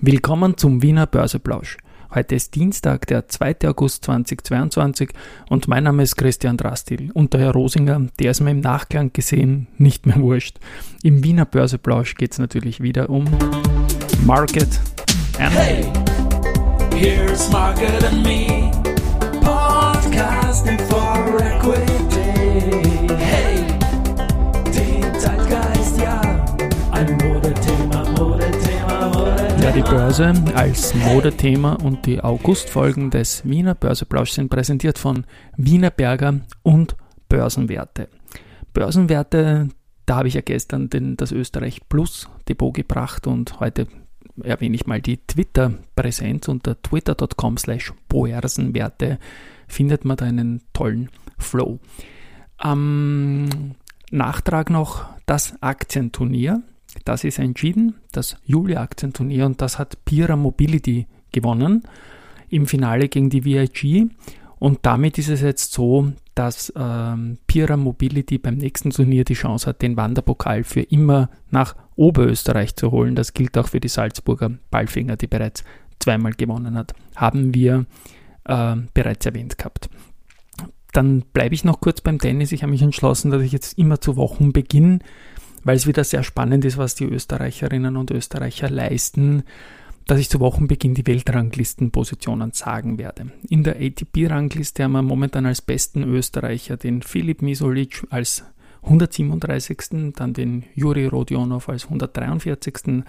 Willkommen zum Wiener Börseplausch. Heute ist Dienstag, der 2. August 2022 und mein Name ist Christian Drastil und der Herr Rosinger, der ist mir im Nachklang gesehen nicht mehr wurscht. Im Wiener Börseplausch geht es natürlich wieder um Market and Hey, here's Market and Me, podcasting for Börse als Modethema und die Augustfolgen des Wiener Börseplausch sind präsentiert von Wiener Berger und Börsenwerte. Börsenwerte, da habe ich ja gestern den, das Österreich Plus Depot gebracht und heute erwähne ich mal die Twitter-Präsenz unter twitter.com slash Boersenwerte findet man da einen tollen Flow. Am Nachtrag noch das Aktienturnier. Das ist entschieden, das Juli-Aktienturnier und das hat Pira Mobility gewonnen im Finale gegen die VIG. Und damit ist es jetzt so, dass ähm, Pira Mobility beim nächsten Turnier die Chance hat, den Wanderpokal für immer nach Oberösterreich zu holen. Das gilt auch für die Salzburger Ballfinger, die bereits zweimal gewonnen hat. Haben wir äh, bereits erwähnt gehabt. Dann bleibe ich noch kurz beim Tennis. Ich habe mich entschlossen, dass ich jetzt immer zu Wochenbeginn, weil es wieder sehr spannend ist, was die Österreicherinnen und Österreicher leisten, dass ich zu Wochenbeginn die Weltranglistenpositionen sagen werde. In der ATP-Rangliste haben wir momentan als besten Österreicher den Filip Misolic als 137. Dann den Juri Rodionov als 143.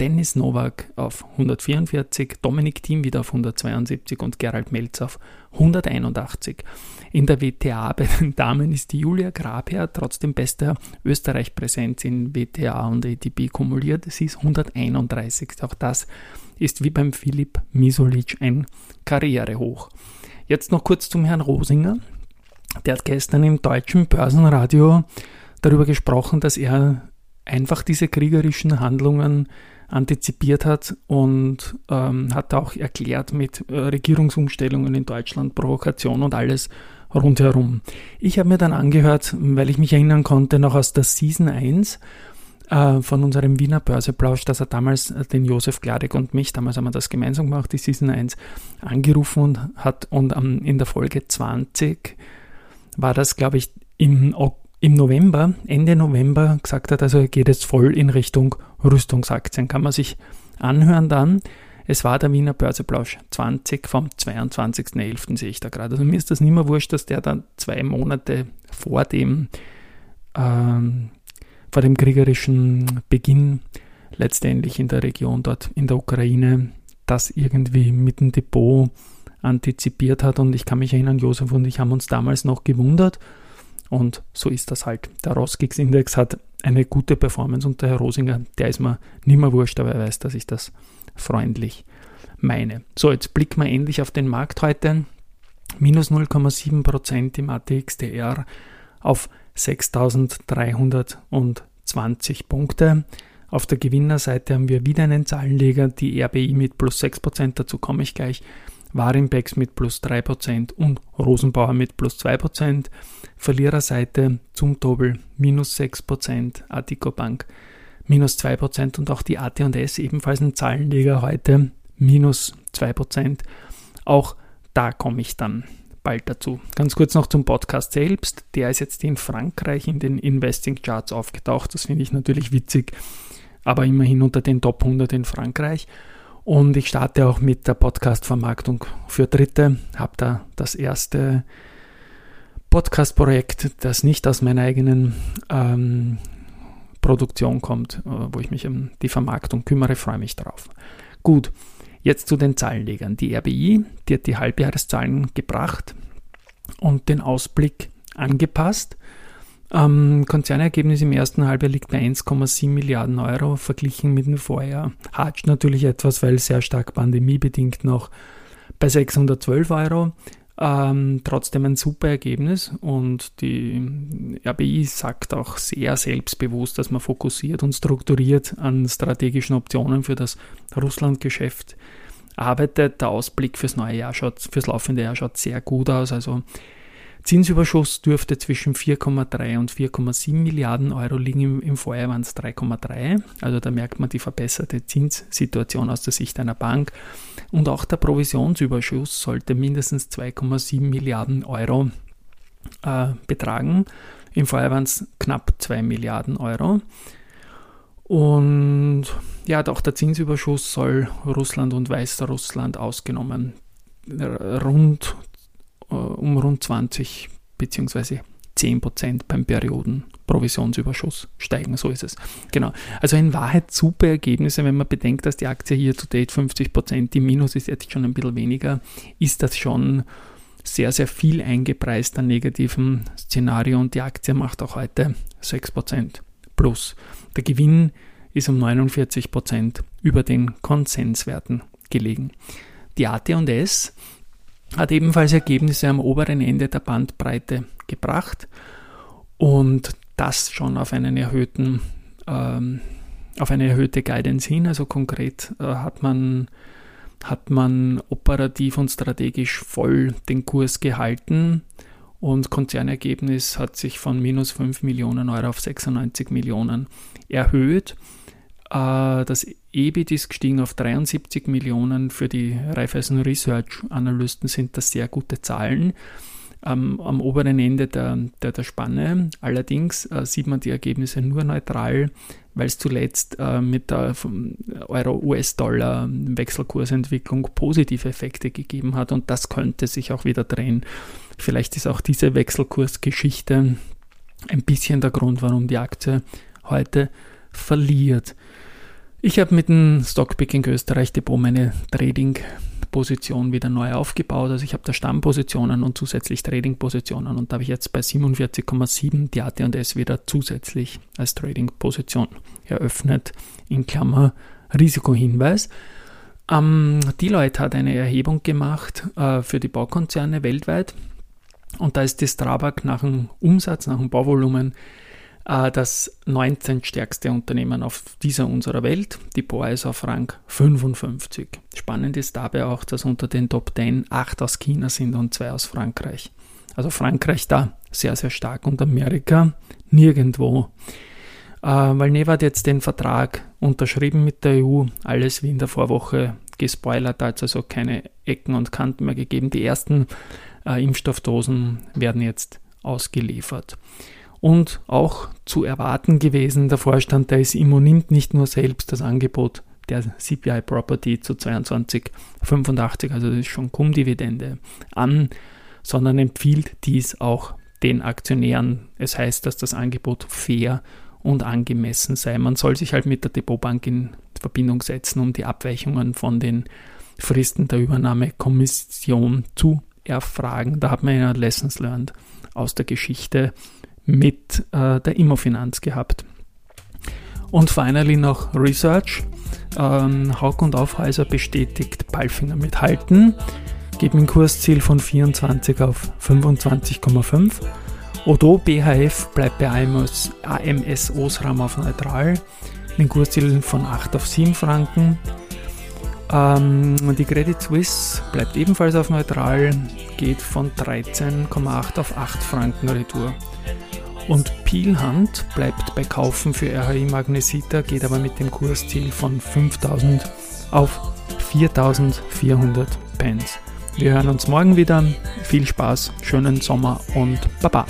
Dennis Novak auf 144, Dominik Thiem wieder auf 172 und Gerald Melz auf 181. In der WTA bei den Damen ist die Julia Grabherr trotzdem bester Österreich-Präsenz in WTA und ATP kumuliert. Sie ist 131. Auch das ist wie beim Philipp Misolic ein Karrierehoch. Jetzt noch kurz zum Herrn Rosinger. Der hat gestern im deutschen Börsenradio darüber gesprochen, dass er einfach diese kriegerischen Handlungen antizipiert hat und ähm, hat auch erklärt mit äh, Regierungsumstellungen in Deutschland, Provokation und alles rundherum. Ich habe mir dann angehört, weil ich mich erinnern konnte, noch aus der Season 1 äh, von unserem Wiener Börseplausch, dass er damals äh, den Josef Gladek und mich, damals haben wir das gemeinsam gemacht, die Season 1, angerufen und hat und ähm, in der Folge 20 war das, glaube ich, im, im November, Ende November gesagt hat, also geht jetzt voll in Richtung Rüstungsaktien. Kann man sich anhören dann. Es war der Wiener Börseplausch 20 vom 22.11. sehe ich da gerade. Also mir ist das nicht mehr wurscht, dass der dann zwei Monate vor dem, ähm, vor dem kriegerischen Beginn letztendlich in der Region dort in der Ukraine das irgendwie mit dem Depot antizipiert hat. Und ich kann mich erinnern, Josef und ich haben uns damals noch gewundert. Und so ist das halt. Der Roskix-Index hat eine gute Performance und der Herr Rosinger, der ist mir nicht mehr wurscht, aber er weiß, dass ich das freundlich meine. So, jetzt blicken wir endlich auf den Markt heute. Minus 0,7% im ATXDR auf 6320 Punkte. Auf der Gewinnerseite haben wir wieder einen Zahlenleger, die RBI mit plus 6%, dazu komme ich gleich. Warimbex mit plus 3% und Rosenbauer mit plus 2%. Verliererseite zum Doppel minus 6%, Attico Bank minus 2% und auch die AT&S ebenfalls ein Zahlenleger heute minus 2%. Auch da komme ich dann bald dazu. Ganz kurz noch zum Podcast selbst. Der ist jetzt in Frankreich in den Investing Charts aufgetaucht. Das finde ich natürlich witzig, aber immerhin unter den Top 100 in Frankreich. Und ich starte auch mit der Podcast-Vermarktung für Dritte. Habe da das erste Podcast-Projekt, das nicht aus meiner eigenen ähm, Produktion kommt, äh, wo ich mich um die Vermarktung kümmere, freue mich drauf. Gut, jetzt zu den Zahlenlegern. Die RBI, die hat die Halbjahreszahlen gebracht und den Ausblick angepasst. Ähm, Konzernergebnis im ersten Halbjahr liegt bei 1,7 Milliarden Euro, verglichen mit dem Vorjahr. Hatscht natürlich etwas, weil sehr stark pandemiebedingt noch bei 612 Euro. Ähm, trotzdem ein super Ergebnis und die RBI sagt auch sehr selbstbewusst, dass man fokussiert und strukturiert an strategischen Optionen für das Russlandgeschäft arbeitet. Der Ausblick fürs neue Jahr schaut, fürs laufende Jahr schaut sehr gut aus. Also Zinsüberschuss dürfte zwischen 4,3 und 4,7 Milliarden Euro liegen. Im, Im Vorjahr waren es 3,3. Also da merkt man die verbesserte Zinssituation aus der Sicht einer Bank. Und auch der Provisionsüberschuss sollte mindestens 2,7 Milliarden Euro äh, betragen. Im Vorjahr waren es knapp 2 Milliarden Euro. Und ja, auch der Zinsüberschuss soll Russland und Weißrussland ausgenommen rund um rund 20 bzw. 10% beim Periodenprovisionsüberschuss steigen. So ist es. Genau. Also in Wahrheit super Ergebnisse, wenn man bedenkt, dass die Aktie hier zu date 50% die Minus ist jetzt schon ein bisschen weniger, ist das schon sehr, sehr viel eingepreist an negativen Szenario und die Aktie macht auch heute 6% plus. Der Gewinn ist um 49% über den Konsenswerten gelegen. Die AT&S hat ebenfalls Ergebnisse am oberen Ende der Bandbreite gebracht und das schon auf einen erhöhten ähm, auf eine erhöhte Guidance hin. Also konkret äh, hat man hat man operativ und strategisch voll den Kurs gehalten und Konzernergebnis hat sich von minus 5 Millionen Euro auf 96 Millionen erhöht. Äh, das EBIT ist gestiegen auf 73 Millionen. Für die Raiffeisen Research Analysten sind das sehr gute Zahlen. Am, am oberen Ende der, der, der Spanne. Allerdings äh, sieht man die Ergebnisse nur neutral, weil es zuletzt äh, mit der Euro-US-Dollar-Wechselkursentwicklung positive Effekte gegeben hat und das könnte sich auch wieder drehen. Vielleicht ist auch diese Wechselkursgeschichte ein bisschen der Grund, warum die Aktie heute verliert. Ich habe mit dem Stockpicking Österreich Depot meine Trading-Position wieder neu aufgebaut. Also ich habe da Stammpositionen und zusätzlich Trading-Positionen und da habe ich jetzt bei 47,7 die AT&S wieder zusätzlich als Trading-Position eröffnet, in Klammer Risikohinweis. Ähm, Deloitte hat eine Erhebung gemacht äh, für die Baukonzerne weltweit und da ist die Strabag nach dem Umsatz, nach dem Bauvolumen das 19. stärkste Unternehmen auf dieser unserer Welt. Die Boa ist auf Rang 55. Spannend ist dabei auch, dass unter den Top 10 8 aus China sind und 2 aus Frankreich. Also Frankreich da sehr, sehr stark und Amerika nirgendwo. Äh, weil Neva hat jetzt den Vertrag unterschrieben mit der EU, alles wie in der Vorwoche gespoilert, da hat es also keine Ecken und Kanten mehr gegeben. Die ersten äh, Impfstoffdosen werden jetzt ausgeliefert und auch zu erwarten gewesen. Der Vorstand der SIMO nimmt nicht nur selbst das Angebot der CPI Property zu 22,85, also das ist schon Cum-Dividende, an, sondern empfiehlt dies auch den Aktionären. Es heißt, dass das Angebot fair und angemessen sei. Man soll sich halt mit der Depotbank in Verbindung setzen, um die Abweichungen von den Fristen der Übernahmekommission zu erfragen. Da hat man ja Lessons learned aus der Geschichte mit äh, der Immofinanz gehabt. Und finally noch Research. Ähm, Haug und Aufhäuser bestätigt Palfinger mit Halten, geben ein Kursziel von 24 auf 25,5. Odo BHF bleibt bei AMS, AMS Osram auf neutral, ein Kursziel von 8 auf 7 Franken. Ähm, die Credit Suisse bleibt ebenfalls auf neutral, geht von 13,8 auf 8 Franken Retour. Und Pielhand bleibt bei Kaufen für RHI Magnesita, geht aber mit dem Kursziel von 5000 auf 4400 Pence. Wir hören uns morgen wieder. Viel Spaß, schönen Sommer und Baba!